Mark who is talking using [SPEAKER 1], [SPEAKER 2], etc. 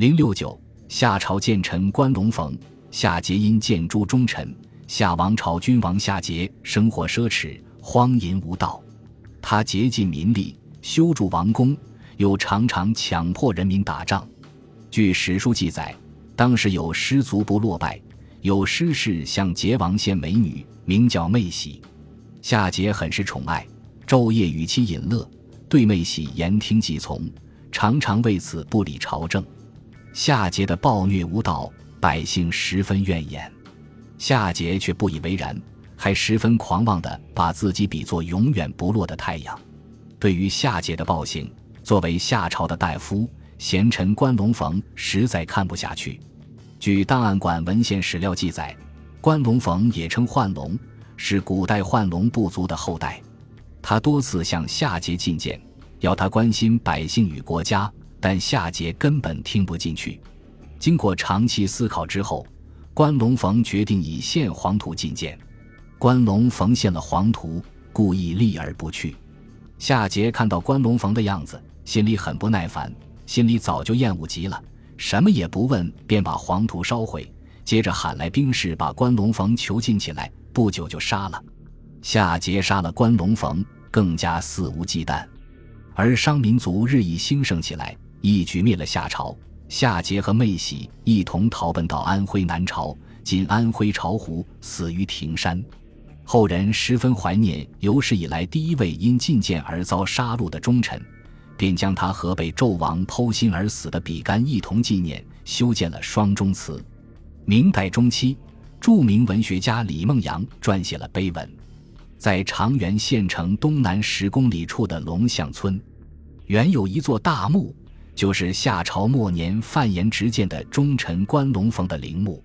[SPEAKER 1] 零六九，夏朝建臣关龙逢，夏桀因见诸忠臣。夏王朝君王夏桀生活奢侈，荒淫无道。他竭尽民力修筑王宫，又常常强迫人民打仗。据史书记载，当时有失足不落败，有诗士向桀王献美女，名叫妹喜。夏桀很是宠爱，昼夜与其饮乐，对妹喜言听计从，常常为此不理朝政。夏桀的暴虐无道，百姓十分怨言。夏桀却不以为然，还十分狂妄地把自己比作永远不落的太阳。对于夏桀的暴行，作为夏朝的大夫贤臣关龙逢实在看不下去。据档案馆文献史料记载，关龙逢也称幻龙，是古代幻龙部族的后代。他多次向夏桀进谏，要他关心百姓与国家，但夏桀根本听不进去。经过长期思考之后。关龙逢决定以献黄土觐见，关龙逢献了黄土，故意立而不去。夏桀看到关龙逢的样子，心里很不耐烦，心里早就厌恶极了，什么也不问，便把黄土烧毁，接着喊来兵士把关龙逢囚禁起来，不久就杀了。夏桀杀了关龙逢，更加肆无忌惮，而商民族日益兴盛起来，一举灭了夏朝。夏桀和妹喜一同逃奔到安徽南朝（今安徽巢湖），死于庭山。后人十分怀念有史以来第一位因进谏而遭杀戮的忠臣，便将他和被纣王剖心而死的比干一同纪念，修建了双钟祠。明代中期，著名文学家李梦阳撰写了碑文，在长垣县城东南十公里处的龙象村，原有一座大墓。就是夏朝末年范延执剑的忠臣关龙逢的陵墓。